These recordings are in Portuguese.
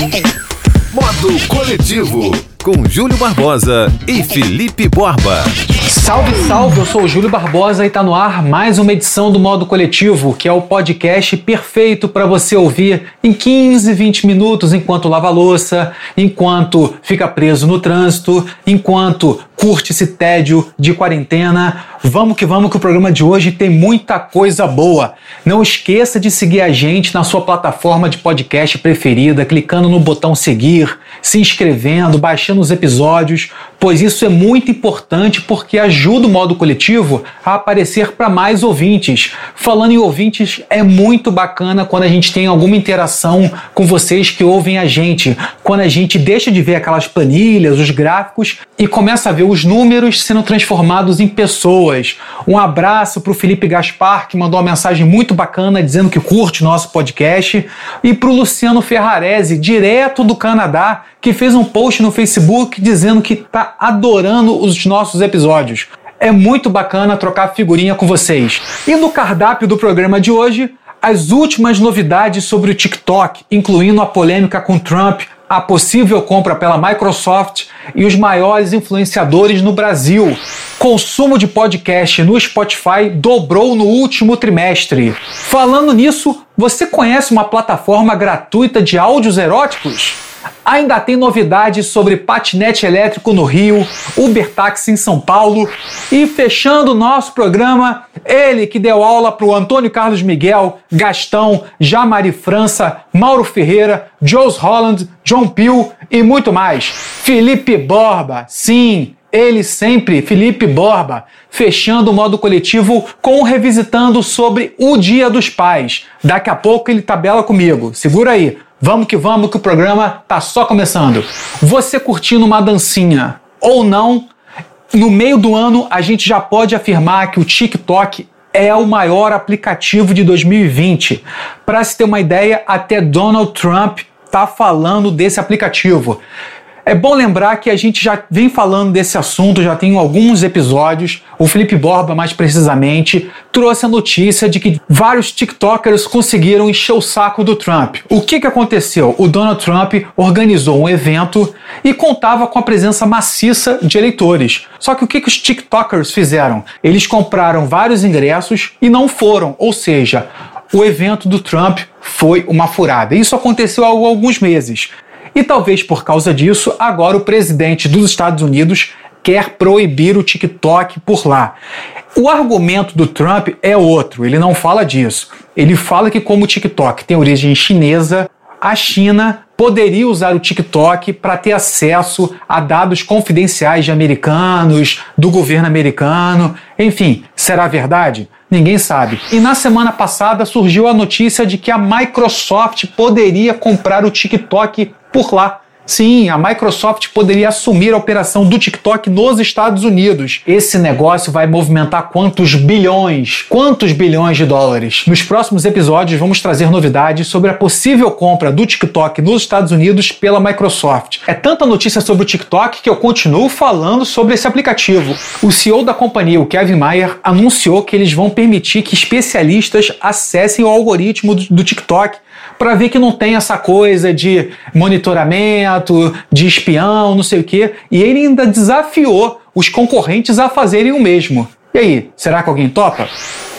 Modo Coletivo, com Júlio Barbosa e Felipe Borba. Salve, salve! Eu sou o Júlio Barbosa e está no ar mais uma edição do Modo Coletivo, que é o podcast perfeito para você ouvir em 15, 20 minutos enquanto lava a louça, enquanto fica preso no trânsito, enquanto curte esse tédio de quarentena. Vamos que vamos que o programa de hoje tem muita coisa boa. Não esqueça de seguir a gente na sua plataforma de podcast preferida, clicando no botão seguir, se inscrevendo, baixando os episódios, pois isso é muito importante porque ajuda o modo coletivo a aparecer para mais ouvintes. Falando em ouvintes, é muito bacana quando a gente tem alguma interação com vocês que ouvem a gente, quando a gente deixa de ver aquelas planilhas, os gráficos e começa a ver os números sendo transformados em pessoas. Um abraço para o Felipe Gaspar, que mandou uma mensagem muito bacana dizendo que curte nosso podcast, e para o Luciano Ferrarese, direto do Canadá, que fez um post no Facebook dizendo que está adorando os nossos episódios. É muito bacana trocar figurinha com vocês. E no cardápio do programa de hoje, as últimas novidades sobre o TikTok, incluindo a polêmica com Trump, a possível compra pela Microsoft e os maiores influenciadores no Brasil. Consumo de podcast no Spotify dobrou no último trimestre. Falando nisso, você conhece uma plataforma gratuita de áudios eróticos? Ainda tem novidades sobre patinete elétrico no Rio, Uber Táxi em São Paulo e fechando o nosso programa, ele que deu aula para o Antônio Carlos Miguel, Gastão, Jamari França, Mauro Ferreira, Joes Holland, John Peel e muito mais. Felipe Borba, sim, ele sempre, Felipe Borba, fechando o modo coletivo com revisitando sobre o Dia dos Pais. Daqui a pouco ele tabela comigo. Segura aí. Vamos que vamos, que o programa tá só começando. Você curtindo uma dancinha ou não, no meio do ano a gente já pode afirmar que o TikTok é o maior aplicativo de 2020. Para se ter uma ideia, até Donald Trump tá falando desse aplicativo. É bom lembrar que a gente já vem falando desse assunto, já tem alguns episódios. O Felipe Borba, mais precisamente, trouxe a notícia de que vários TikTokers conseguiram encher o saco do Trump. O que, que aconteceu? O Donald Trump organizou um evento e contava com a presença maciça de eleitores. Só que o que, que os TikTokers fizeram? Eles compraram vários ingressos e não foram, ou seja, o evento do Trump foi uma furada. Isso aconteceu há alguns meses. E talvez por causa disso, agora o presidente dos Estados Unidos quer proibir o TikTok por lá. O argumento do Trump é outro, ele não fala disso. Ele fala que, como o TikTok tem origem chinesa, a China poderia usar o TikTok para ter acesso a dados confidenciais de americanos, do governo americano. Enfim, será verdade? Ninguém sabe. E na semana passada surgiu a notícia de que a Microsoft poderia comprar o TikTok por lá. Sim, a Microsoft poderia assumir a operação do TikTok nos Estados Unidos. Esse negócio vai movimentar quantos bilhões? Quantos bilhões de dólares? Nos próximos episódios vamos trazer novidades sobre a possível compra do TikTok nos Estados Unidos pela Microsoft. É tanta notícia sobre o TikTok que eu continuo falando sobre esse aplicativo. O CEO da companhia, o Kevin Mayer, anunciou que eles vão permitir que especialistas acessem o algoritmo do TikTok para ver que não tem essa coisa de monitoramento, de espião, não sei o quê. E ele ainda desafiou os concorrentes a fazerem o mesmo. E aí, será que alguém topa?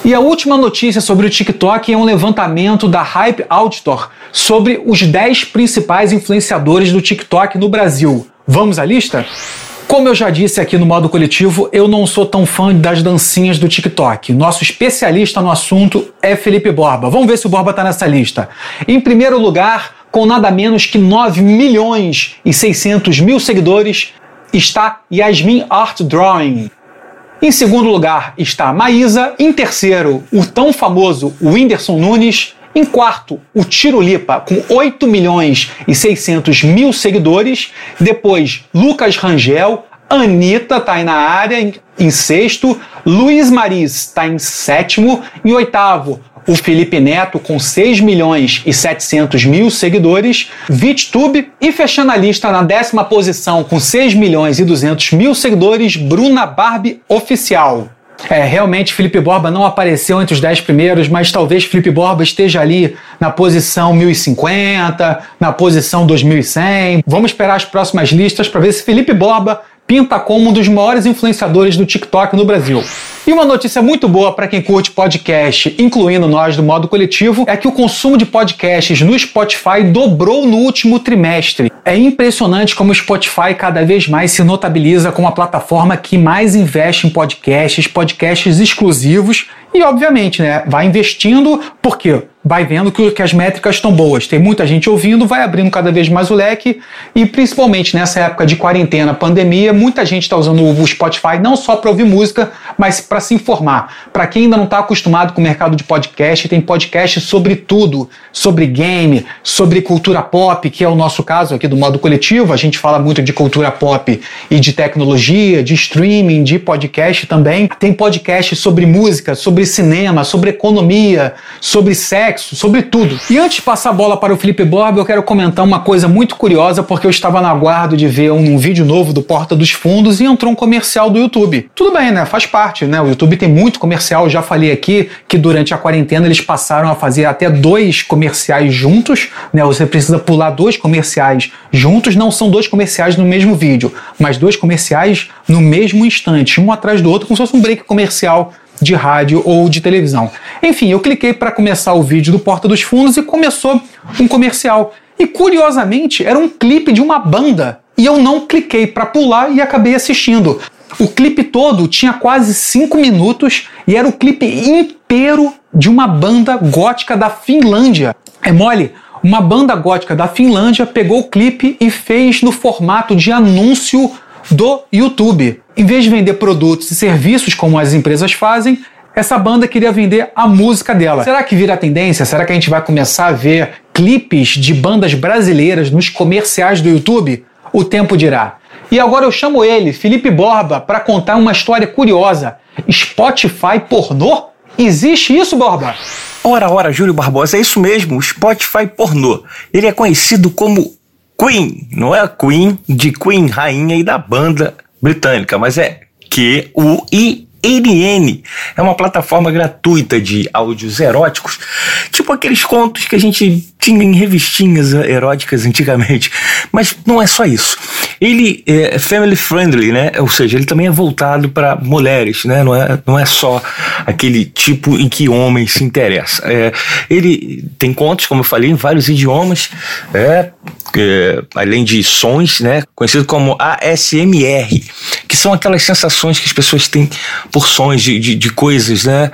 E a última notícia sobre o TikTok é um levantamento da Hype Auditor sobre os 10 principais influenciadores do TikTok no Brasil. Vamos à lista? Como eu já disse aqui no modo coletivo, eu não sou tão fã das dancinhas do TikTok. Nosso especialista no assunto é Felipe Borba. Vamos ver se o Borba está nessa lista. Em primeiro lugar, com nada menos que 9 milhões e 600 mil seguidores, está Yasmin Art Drawing. Em segundo lugar está Maísa. Em terceiro, o tão famoso Whindersson Nunes. Em quarto, o Tirolipa, com 8 milhões e 600 mil seguidores. Depois, Lucas Rangel. Anitta está aí na área, em, em sexto. Luiz Maris está em sétimo. Em oitavo, o Felipe Neto com 6 milhões e 700 mil seguidores, VitTube e fechando a lista na décima posição com 6 milhões e 200 mil seguidores, Bruna Barbie Oficial. É, realmente Felipe Borba não apareceu entre os 10 primeiros, mas talvez Felipe Borba esteja ali na posição 1050, na posição 2100. Vamos esperar as próximas listas para ver se Felipe Borba pinta como um dos maiores influenciadores do TikTok no Brasil. E uma notícia muito boa para quem curte podcast, incluindo nós do modo coletivo, é que o consumo de podcasts no Spotify dobrou no último trimestre. É impressionante como o Spotify cada vez mais se notabiliza como a plataforma que mais investe em podcasts, podcasts exclusivos e, obviamente, né, vai investindo porque vai vendo que, que as métricas estão boas. Tem muita gente ouvindo, vai abrindo cada vez mais o leque e, principalmente nessa época de quarentena, pandemia, muita gente está usando o Spotify não só para ouvir música, mas para se informar. Para quem ainda não está acostumado com o mercado de podcast, tem podcast sobre tudo, sobre game, sobre cultura pop, que é o nosso caso aqui do modo coletivo. A gente fala muito de cultura pop e de tecnologia, de streaming, de podcast também. Tem podcast sobre música, sobre cinema, sobre economia, sobre sexo, sobre tudo. E antes de passar a bola para o Felipe Borba, eu quero comentar uma coisa muito curiosa, porque eu estava na aguardo de ver um, um vídeo novo do Porta dos Fundos e entrou um comercial do YouTube. Tudo bem, né? Faz parte, né? O YouTube tem muito comercial. Eu já falei aqui que durante a quarentena eles passaram a fazer até dois comerciais juntos, né? Você precisa pular dois comerciais juntos, não são dois comerciais no mesmo vídeo, mas dois comerciais no mesmo instante, um atrás do outro, como se fosse um break comercial de rádio ou de televisão. Enfim, eu cliquei para começar o vídeo do Porta dos Fundos e começou um comercial. E curiosamente, era um clipe de uma banda. E eu não cliquei para pular e acabei assistindo. O clipe todo tinha quase 5 minutos e era o clipe inteiro de uma banda gótica da Finlândia. É mole? Uma banda gótica da Finlândia pegou o clipe e fez no formato de anúncio do YouTube. Em vez de vender produtos e serviços como as empresas fazem, essa banda queria vender a música dela. Será que vira tendência? Será que a gente vai começar a ver clipes de bandas brasileiras nos comerciais do YouTube? O tempo dirá. E agora eu chamo ele, Felipe Borba, para contar uma história curiosa. Spotify pornô? Existe isso, Borba? Ora, ora, Júlio Barbosa, é isso mesmo, o Spotify pornô. Ele é conhecido como Queen, não é a Queen de Queen, rainha e da banda britânica, mas é Q-U-I NN é uma plataforma gratuita de áudios eróticos, tipo aqueles contos que a gente tinha em revistinhas eróticas antigamente. Mas não é só isso. Ele é family friendly, né? Ou seja, ele também é voltado para mulheres, né? Não é, não é só aquele tipo em que homem se interessa. É, ele tem contos, como eu falei, em vários idiomas, é, é, além de sons, né? Conhecido como ASMR, que são aquelas sensações que as pessoas têm por sons de, de, de coisas, né?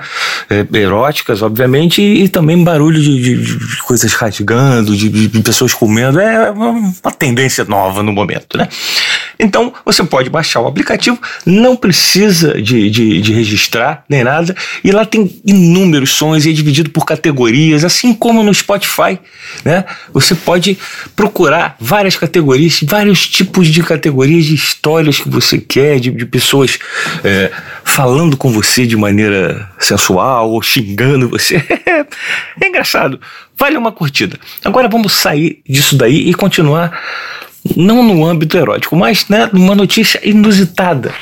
É, eróticas, obviamente, e, e também barulho de, de, coisas rasgando, de, pessoas comendo. É uma tendência nova no momento, né? Então, você pode baixar o aplicativo, não precisa de, de, de, registrar nem nada, e lá tem inúmeros sons e é dividido por categorias, assim como no Spotify, né? Você pode procurar várias categorias, vários tipos de categorias de histórias que você quer, de, de pessoas é, falando com você de maneira sensual ou xingando você. é engraçado. Vale uma curtida. Agora vamos sair disso daí e continuar não no âmbito erótico, mas né, uma notícia inusitada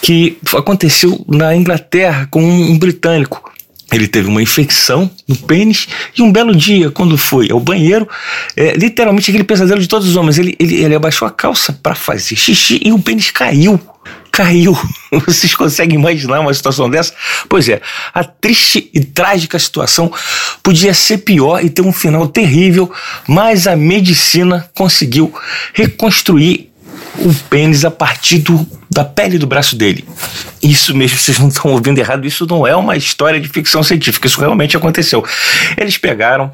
que aconteceu na Inglaterra com um britânico. Ele teve uma infecção no pênis e um belo dia, quando foi ao banheiro, é, literalmente aquele pesadelo de todos os homens, ele, ele, ele abaixou a calça para fazer xixi e o pênis caiu caiu. Vocês conseguem imaginar uma situação dessa? Pois é, a triste e trágica situação podia ser pior e ter um final terrível, mas a medicina conseguiu reconstruir o pênis a partir do, da pele do braço dele. Isso mesmo, vocês não estão ouvindo errado, isso não é uma história de ficção científica, isso realmente aconteceu. Eles pegaram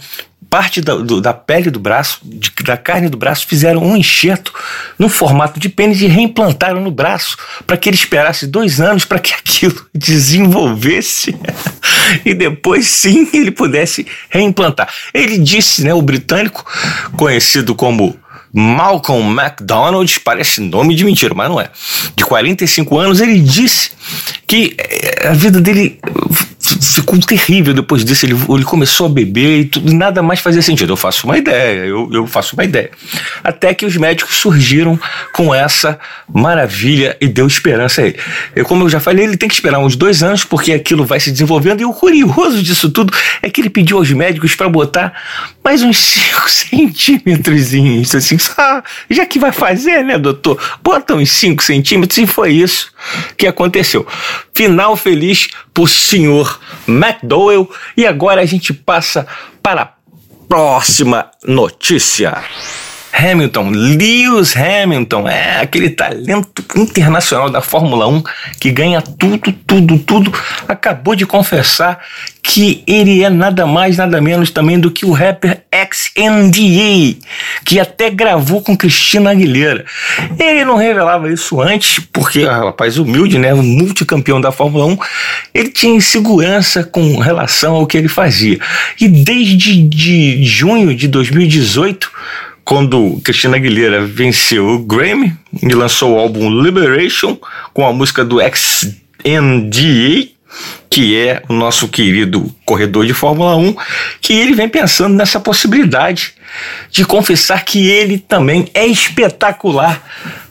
parte da, do, da pele do braço, de, da carne do braço, fizeram um enxerto no formato de pênis e reimplantaram no braço para que ele esperasse dois anos para que aquilo desenvolvesse e depois sim ele pudesse reimplantar. Ele disse, né, o britânico, conhecido como Malcolm McDonald, parece nome de mentira, mas não é. De 45 anos, ele disse que eh, a vida dele ficou terrível depois disso. Ele, ele começou a beber e tudo, nada mais fazia sentido. Eu faço uma ideia, eu, eu faço uma ideia. Até que os médicos surgiram com essa maravilha e deu esperança a ele. Eu, como eu já falei, ele tem que esperar uns dois anos, porque aquilo vai se desenvolvendo. E o curioso disso tudo é que ele pediu aos médicos para botar mais uns 5 centímetros. Assim, já que vai fazer, né, doutor? Bota uns 5 centímetros e foi isso que aconteceu. Final feliz por senhor McDowell. E agora a gente passa para a próxima notícia. Hamilton, Lewis Hamilton, é aquele talento internacional da Fórmula 1 que ganha tudo, tudo, tudo. Acabou de confessar que ele é nada mais, nada menos também do que o rapper XNDA, que até gravou com Cristina Aguilera. Ele não revelava isso antes, porque, ah, rapaz humilde, né, multicampeão da Fórmula 1, ele tinha insegurança com relação ao que ele fazia. E desde de junho de 2018, quando Cristina Aguilera venceu o Grammy e lançou o álbum Liberation com a música do XNDA, que é o nosso querido corredor de Fórmula 1, que ele vem pensando nessa possibilidade de confessar que ele também é espetacular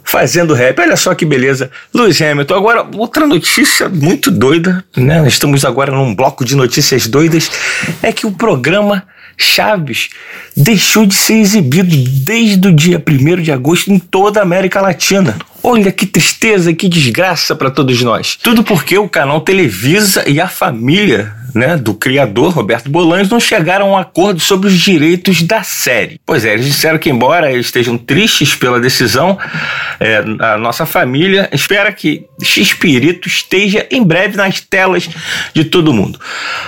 fazendo rap. Olha só que beleza. Lewis Hamilton. Agora, outra notícia muito doida, né? Estamos agora num bloco de notícias doidas, é que o programa Chaves deixou de ser exibido desde o dia 1 de agosto em toda a América Latina. Olha que tristeza, que desgraça para todos nós. Tudo porque o canal Televisa e a família né, do criador, Roberto Bolanes, não chegaram a um acordo sobre os direitos da série. Pois é, eles disseram que, embora estejam tristes pela decisão, é, a nossa família espera que X-Pirito esteja em breve nas telas de todo mundo.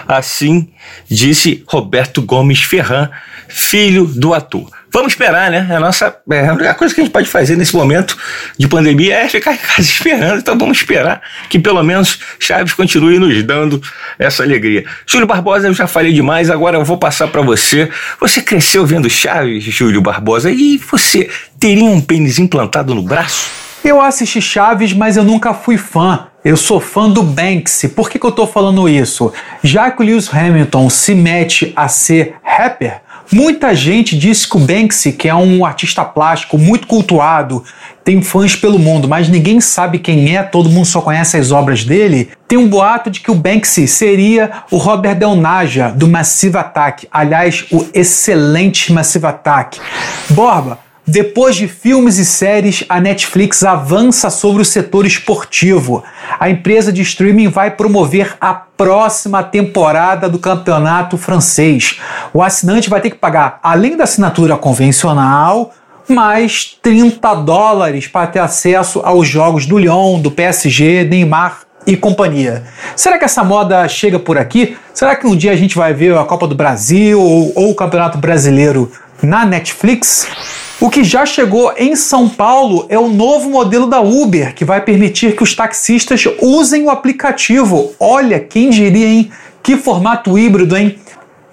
Assim disse Roberto Gomes Ferran, filho do ator. Vamos esperar, né? A nossa é, a coisa que a gente pode fazer nesse momento de pandemia é ficar em casa esperando. Então vamos esperar que pelo menos Chaves continue nos dando essa alegria. Júlio Barbosa, eu já falei demais, agora eu vou passar para você. Você cresceu vendo Chaves, Júlio Barbosa, e você teria um pênis implantado no braço? Eu assisti Chaves, mas eu nunca fui fã. Eu sou fã do Banksy. Por que, que eu estou falando isso? Já que o Lewis Hamilton se mete a ser rapper, Muita gente disse que o Banksy, que é um artista plástico muito cultuado, tem fãs pelo mundo, mas ninguém sabe quem é, todo mundo só conhece as obras dele. Tem um boato de que o Banksy seria o Robert Del Naja do Massive Attack, aliás, o excelente Massive Attack. Borba, depois de filmes e séries, a Netflix avança sobre o setor esportivo. A empresa de streaming vai promover a próxima temporada do campeonato francês. O assinante vai ter que pagar, além da assinatura convencional, mais 30 dólares para ter acesso aos jogos do Lyon, do PSG, Neymar e companhia. Será que essa moda chega por aqui? Será que um dia a gente vai ver a Copa do Brasil ou, ou o Campeonato Brasileiro na Netflix? O que já chegou em São Paulo é o novo modelo da Uber, que vai permitir que os taxistas usem o aplicativo. Olha, quem diria, hein? Que formato híbrido, hein?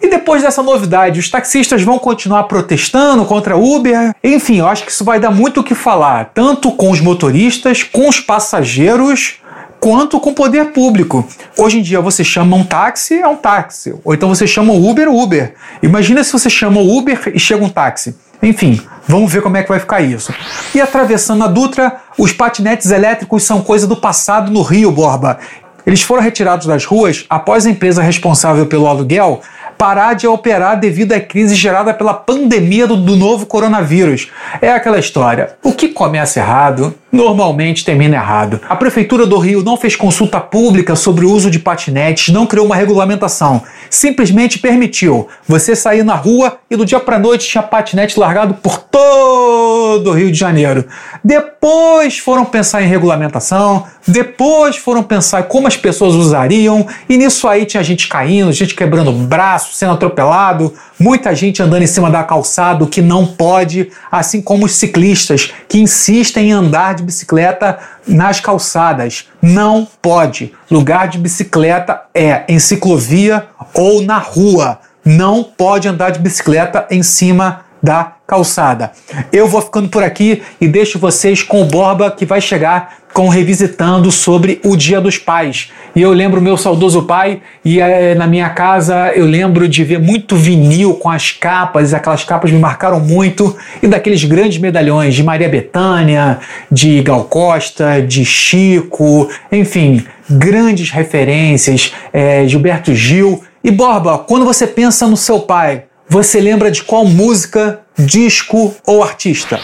E depois dessa novidade, os taxistas vão continuar protestando contra a Uber? Enfim, eu acho que isso vai dar muito o que falar, tanto com os motoristas, com os passageiros, quanto com o poder público. Hoje em dia você chama um táxi, é um táxi. Ou então você chama o Uber, Uber. Imagina se você chama o Uber e chega um táxi. Enfim, vamos ver como é que vai ficar isso. E atravessando a Dutra, os patinetes elétricos são coisa do passado no Rio, Borba. Eles foram retirados das ruas após a empresa responsável pelo aluguel parar de operar devido à crise gerada pela pandemia do, do novo coronavírus. É aquela história: o que começa errado normalmente termina errado. A Prefeitura do Rio não fez consulta pública sobre o uso de patinetes, não criou uma regulamentação. Simplesmente permitiu você sair na rua e do dia para noite tinha patinete largado por todo o Rio de Janeiro. Depois foram pensar em regulamentação, depois foram pensar como as pessoas usariam, e nisso aí tinha gente caindo, gente quebrando braço, sendo atropelado, muita gente andando em cima da calçada, que não pode, assim como os ciclistas que insistem em andar de bicicleta nas calçadas. Não pode. Lugar de bicicleta é em ciclovia ou na rua. Não pode andar de bicicleta em cima da calçada. Eu vou ficando por aqui e deixo vocês com o Borba que vai chegar com revisitando sobre o Dia dos Pais. E eu lembro meu saudoso pai e é, na minha casa eu lembro de ver muito vinil com as capas, aquelas capas me marcaram muito e daqueles grandes medalhões de Maria Bethânia, de Gal Costa, de Chico, enfim, grandes referências, é, Gilberto Gil. E Borba, quando você pensa no seu pai, você lembra de qual música, disco ou artista?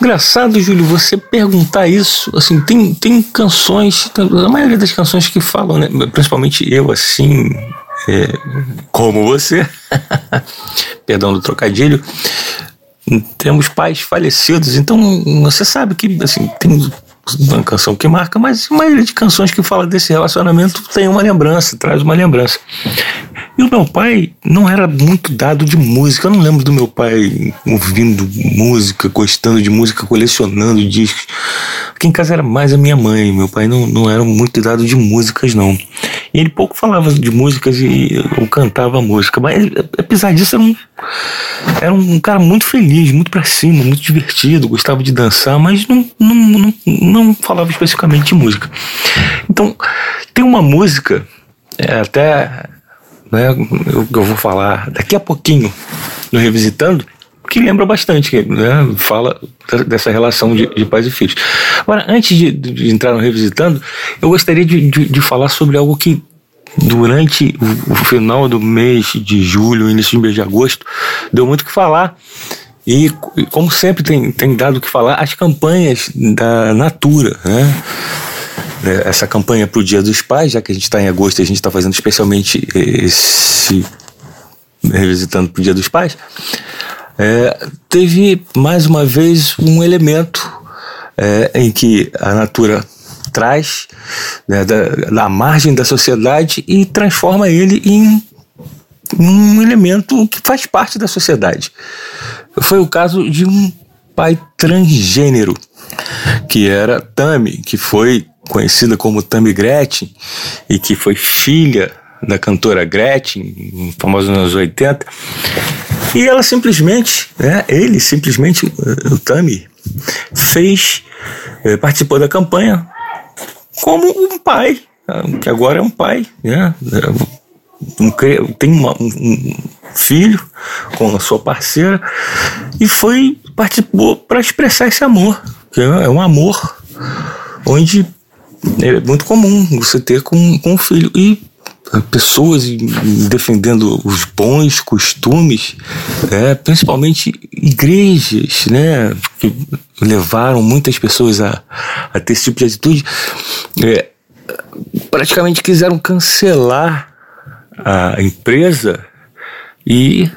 Engraçado, Júlio, você perguntar isso, assim, tem, tem canções, a maioria das canções que falam, né, principalmente eu, assim, é, como você, perdão do trocadilho, temos pais falecidos, então você sabe que, assim, tem uma canção que marca, mas a maioria de canções que fala desse relacionamento tem uma lembrança, traz uma lembrança. E o meu pai não era muito dado de música. Eu não lembro do meu pai ouvindo música, gostando de música, colecionando discos. Aqui em casa era mais a minha mãe. Meu pai não, não era muito dado de músicas, não. E ele pouco falava de músicas e eu cantava música. Mas apesar disso, era um, era um cara muito feliz, muito pra cima, muito divertido, gostava de dançar, mas não, não, não, não falava especificamente de música. Então, tem uma música, é, até né, eu, eu vou falar daqui a pouquinho no Revisitando, que lembra bastante, né, fala dessa relação de, de pais e filhos. Agora, antes de, de, entrar no Revisitando, eu gostaria de, de, de falar sobre algo que durante o, o, final do mês de julho, início de mês de agosto, deu muito o que falar. E, como sempre tem, tem dado o que falar, as campanhas da Natura, né? Né, essa campanha para o Dia dos Pais, já que a gente está em agosto e a gente está fazendo especialmente esse revisitando para o Dia dos Pais, é, teve mais uma vez um elemento é, em que a Natura traz né, da, da, margem da sociedade e transforma ele em um elemento que faz parte da sociedade. Foi o caso de um pai transgênero, que era Tami, que foi conhecida como Tammy Gretchen e que foi filha da cantora Gretchen, famosa nos anos 80. E ela simplesmente, né, ele simplesmente, o Tammy, fez, eh, participou da campanha como um pai, que agora é um pai, né? Um, tem uma, um filho com a sua parceira e foi participou para expressar esse amor, que é um amor onde é muito comum você ter com, com o filho. E pessoas defendendo os bons costumes, é, principalmente igrejas, né, que levaram muitas pessoas a, a ter esse tipo de atitude, é, praticamente quiseram cancelar a empresa e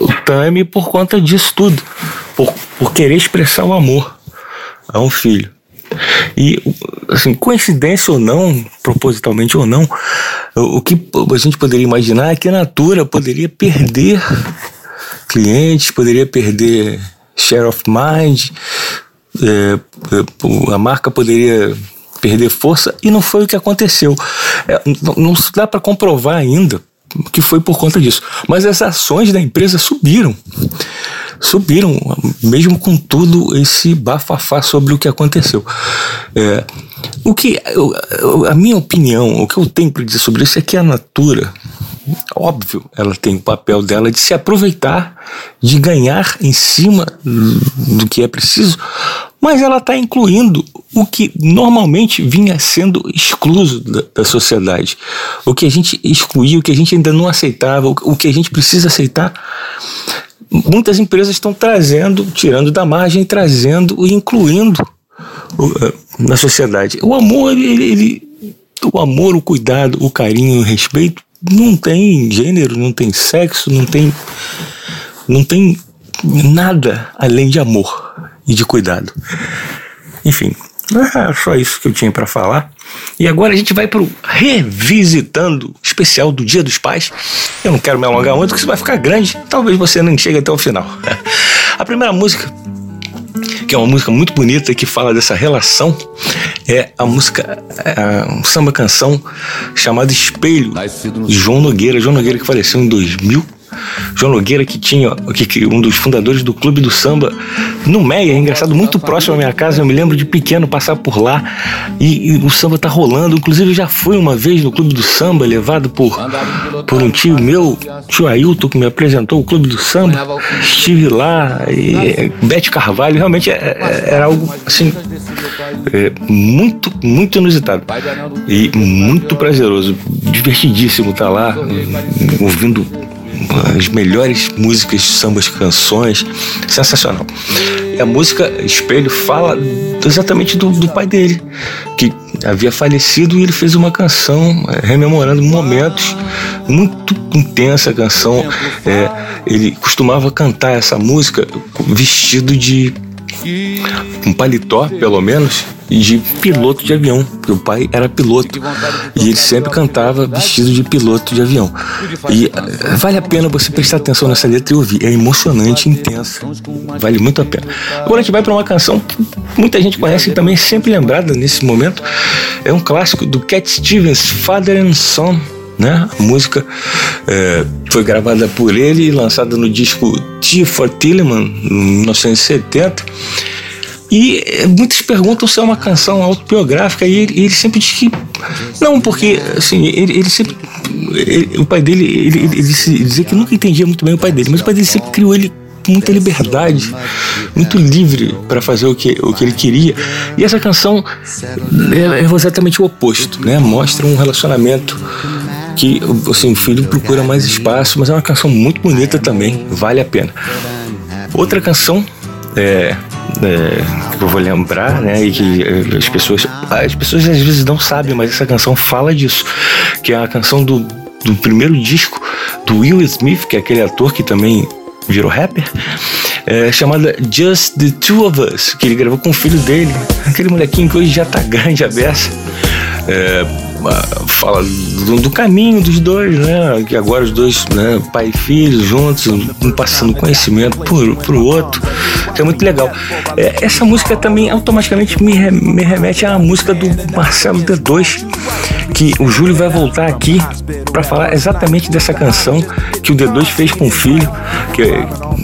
o Tame por conta disso tudo, por, por querer expressar o amor a um filho. E, assim, coincidência ou não, propositalmente ou não, o que a gente poderia imaginar é que a Natura poderia perder clientes, poderia perder share of mind, é, é a marca poderia perder força e não foi o que aconteceu. É, não, não dá para comprovar ainda que foi por conta disso, mas as ações da empresa subiram subiram, mesmo com tudo esse bafafá sobre o que aconteceu. É, o que, a minha opinião, o que eu tenho para dizer sobre isso é que a Natura, óbvio, ela tem o papel dela de se aproveitar, de ganhar em cima do que é preciso, mas ela está incluindo o que normalmente vinha sendo excluso da, da, sociedade. O que a gente excluía, o que a gente ainda não aceitava, o, o que a gente precisa aceitar muitas empresas estão trazendo, tirando da margem, trazendo e incluindo eh, na sociedade. O amor, ele, ele, o amor, o cuidado, o carinho, o respeito não tem gênero, não tem sexo, não tem não tem nada além de amor e de cuidado. Enfim, é só isso que eu tinha para falar. E agora a gente vai para o Revisitando especial do Dia dos Pais. Eu não quero me alongar muito, porque isso vai ficar grande. Talvez você não chegue até o final. A primeira música, que é uma música muito bonita que fala dessa relação, é a música, é um samba canção chamada Espelho, de João Nogueira. João Nogueira que faleceu em 2000 João Nogueira, que tinha que, um dos fundadores do Clube do Samba no Meia, é engraçado, muito próximo à minha casa. Eu me lembro de pequeno passar por lá e, e o samba tá rolando. Inclusive, eu já fui uma vez no Clube do Samba, levado por, por um tio meu, tio Ailton, que me apresentou o Clube do Samba. Estive lá e Bete Carvalho, realmente é, é, era algo assim é, muito, muito inusitado e muito prazeroso, divertidíssimo estar tá lá ouvindo as melhores músicas, sambas, canções, sensacional. E a música Espelho fala exatamente do, do pai dele, que havia falecido e ele fez uma canção é, rememorando momentos muito intensa a canção. É, ele costumava cantar essa música vestido de um paletó, pelo menos, de piloto de avião, porque o pai era piloto e ele sempre cantava vestido de piloto de avião. E eh, vale a pena você prestar atenção nessa letra e ouvir, é emocionante, intensa, vale muito a pena. Agora a gente vai para uma canção que muita gente conhece e também é sempre lembrada nesse momento, é um clássico do Cat Stevens, Father and Son. Né? A música é, foi gravada por ele e lançada no disco T for Tilleman, em 1970. E eh, muitos perguntam se é uma canção autobiográfica e ele, ele sempre diz que não, porque assim, ele, ele sempre. Ele, o pai dele, ele, ele, ele dizia que nunca entendia muito bem o pai dele, mas o pai dele sempre criou ele com muita liberdade, muito livre para fazer o que, o que ele queria. E essa canção é, é exatamente o oposto, né? Mostra um relacionamento que assim, o filho procura mais espaço, mas é uma canção muito bonita também, vale a pena. Outra canção é, é, que eu vou lembrar, né? E que é, as pessoas, as pessoas às vezes não sabem, mas essa canção fala disso, que é a canção do, do primeiro disco do Will Smith, que é aquele ator que também virou rapper, é, chamada Just the Two of Us, que ele gravou com o filho dele, aquele molequinho que hoje já tá grande a beça. É, fala do, caminho dos dois, né? Que agora os dois, né, pai e filho, juntos, um passando conhecimento pro, pro outro, que é muito legal. É, essa música também automaticamente me, re, me remete à música do Marcelo D2, que o Júlio vai voltar aqui para falar exatamente dessa canção que o D2 fez com o filho, que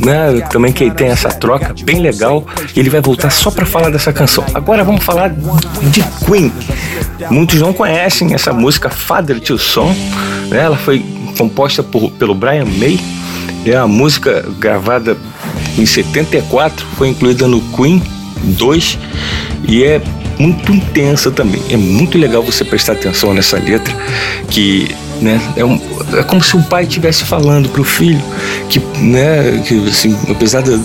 né, também que tem essa troca bem legal. Ele vai voltar só para falar dessa canção. Agora vamos falar de Queen. Muitos não conhecem essa música Father to Son. Né? Ela foi composta por, pelo Brian May. É a música gravada em 74, foi incluída no Queen 2 e é muito intensa também. É muito legal você prestar atenção nessa letra, que né, é, um, é como se o pai estivesse falando para o filho que, né, que assim, apesar das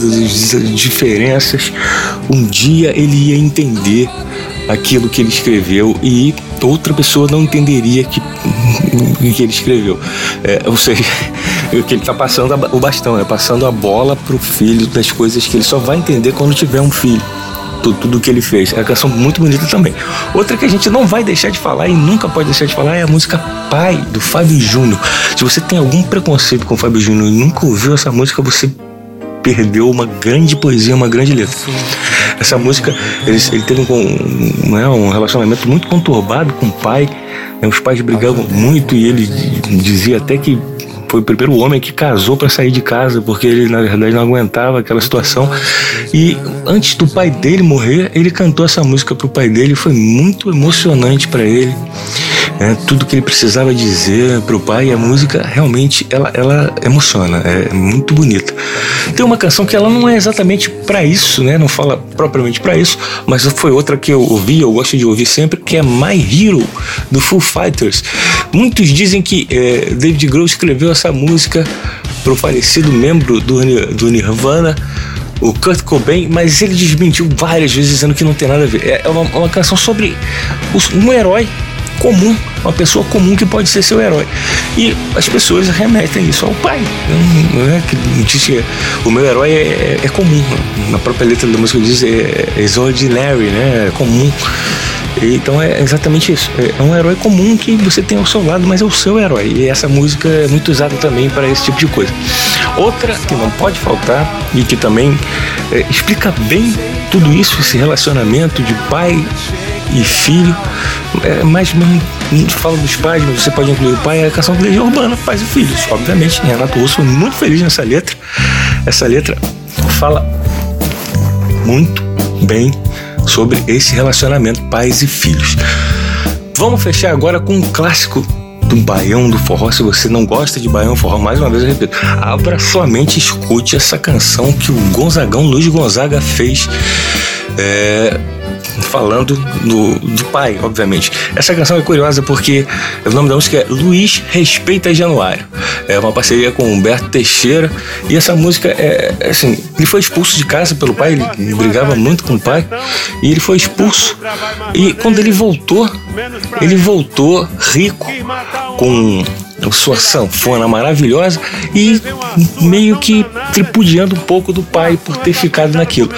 diferenças, um dia ele ia entender aquilo que ele escreveu e outra pessoa não entenderia que, que ele escreveu. É, ou seja, que ele está passando o bastão, é passando a bola para o filho das coisas que ele só vai entender quando tiver um filho. Tudo, tudo que ele fez. É uma canção muito bonita também. Outra que a gente não vai deixar de falar e nunca pode deixar de falar é a música Pai, do Fábio Júnior. Se você tem algum preconceito com o Fábio Júnior e nunca ouviu essa música, você perdeu uma grande poesia, uma grande letra. Essa música, ele, ele teve um, né, um relacionamento muito conturbado com o pai. Né, os pais brigavam muito e ele dizia até que foi o primeiro homem que casou para sair de casa, porque ele na verdade não aguentava aquela situação. E antes do pai dele morrer, ele cantou essa música pro pai dele, foi muito emocionante para ele é, tudo que ele precisava dizer para o pai. a música realmente ela, ela emociona, é muito bonita. Tem uma canção que ela não é exatamente para isso, né? Não fala propriamente para isso, mas foi outra que eu ouvi, eu gosto de ouvir sempre, que é My Hero do Foo Fighters. Muitos dizem que é, David Grohl escreveu essa música para o falecido membro do, do Nirvana o Kurt Cobain, mas ele desmentiu várias vezes dizendo que não tem nada a ver. É uma, uma canção sobre um herói comum, uma pessoa comum que pode ser seu herói. E as pessoas remetem isso ao pai. Né? Que que o meu herói é, é, comum. Na própria letra da música diz é, é ordinary, né? É comum. Então é exatamente isso. É um herói comum que você tem ao seu lado, mas é o seu herói. E essa música é muito usada também para esse tipo de coisa. Outra que não pode faltar e que também é, explica bem tudo isso, esse relacionamento de pai e filho, é mais mesmo fala dos pais, mas você pode incluir o pai, é a canção do Legião Urbana, pais e filhos. Obviamente, Renato Russo muito feliz nessa letra. Essa letra fala muito bem sobre esse relacionamento pais e filhos. Vamos fechar agora com um clássico do Baião do Forró. Se você não gosta de Baião Forró, mais uma vez eu repito, abra sua mente e escute essa canção que o Gonzagão Luiz Gonzaga fez. É, falando do, do pai, obviamente. Essa canção é curiosa porque o nome da música é Luiz Respeita Januário. É uma parceria com Humberto Teixeira e essa música é assim, ele foi expulso de casa pelo pai, ele brigava muito com o pai e ele foi expulso. E quando ele voltou, ele voltou rico com sua sanfona maravilhosa e meio que tripudiando um pouco do pai por ter ficado naquilo.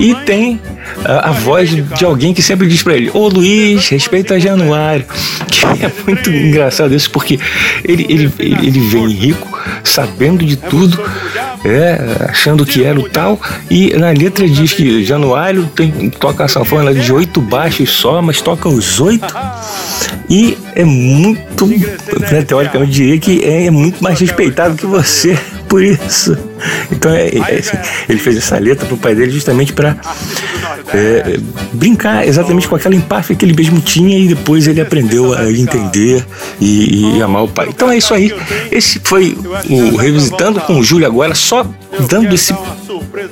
E tem a, a voz de alguém que sempre diz para ele: Ô Luiz, respeita Januário. Que é muito engraçado isso, porque ele, ele, ele vem rico, sabendo de tudo, é, achando que era o tal, e na letra diz que Januário tem, toca a sanfona de oito baixos só, mas toca os oito. E é muito, né, teoricamente, diria que é muito mais respeitado que você por isso. Então é, é ele fez essa letra pro pai dele justamente para é, brincar exatamente com aquela empáfia que ele mesmo tinha e depois ele aprendeu a entender e, e, amar o pai. Então é isso aí. Esse foi o Revisitando com o Júlio agora, só dando esse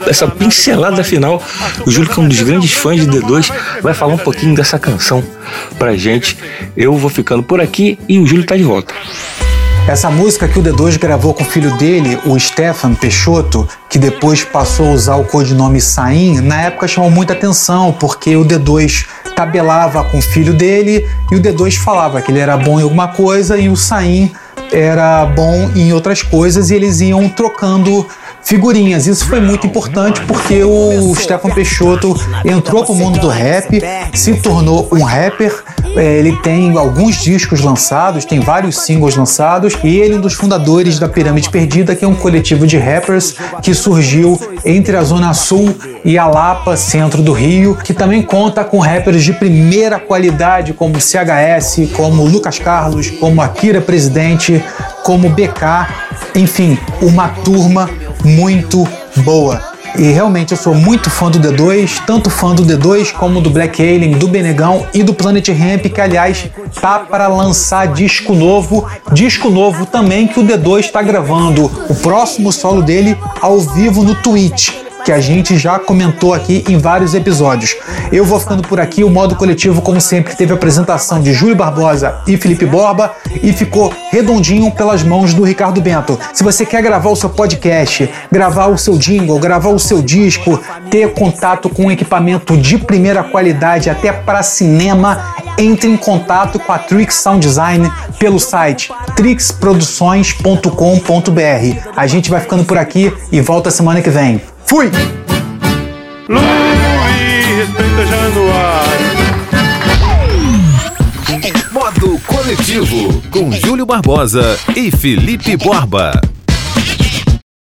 essa pincelada final. O Júlio, que é um dos grandes fãs de D2, vai falar um pouquinho dessa canção pra gente. Eu vou ficando por aqui e o Júlio tá de volta. Essa música que o D2 gravou com o filho dele, o Stefan Peixoto, que depois passou a usar o codinome Sain, na época chamou muita atenção, porque o D2 tabelava com o filho dele e o D2 falava que ele era bom em alguma coisa e o Sain era bom em outras coisas e eles iam trocando figurinhas. Isso foi muito importante porque o Stefan Peixoto entrou para o mundo do rap, se tornou um rapper. É, ele tem alguns discos lançados, tem vários singles lançados e ele é um dos fundadores da Pirâmide Perdida, que é um coletivo de rappers que surgiu entre a Zona Sul e a Lapa, centro do Rio, que também conta com rappers de primeira qualidade como CHS, como Lucas Carlos, como Akira Presidente, como BK, enfim, uma turma muito boa. E realmente eu sou muito fã do D2, tanto fã do D2 como do Black Alien, do Benegão e do Planet Ramp, que aliás tá para lançar disco novo, disco novo também que o D2 está gravando o próximo solo dele ao vivo no Twitch que a gente já comentou aqui em vários episódios. Eu vou ficando por aqui. O modo coletivo, como sempre, teve a apresentação de Júlio Barbosa e Felipe Borba e ficou redondinho pelas mãos do Ricardo Bento. Se você quer gravar o seu podcast, gravar o seu jingle, gravar o seu disco, ter contato com um equipamento de primeira qualidade até para cinema, entre em contato com a Trix Sound Design pelo site trixproduções.com.br. A gente vai ficando por aqui e volta semana que vem. Fui! Luiz, respeita Januário. Modo Coletivo, com Júlio Barbosa e Felipe Borba.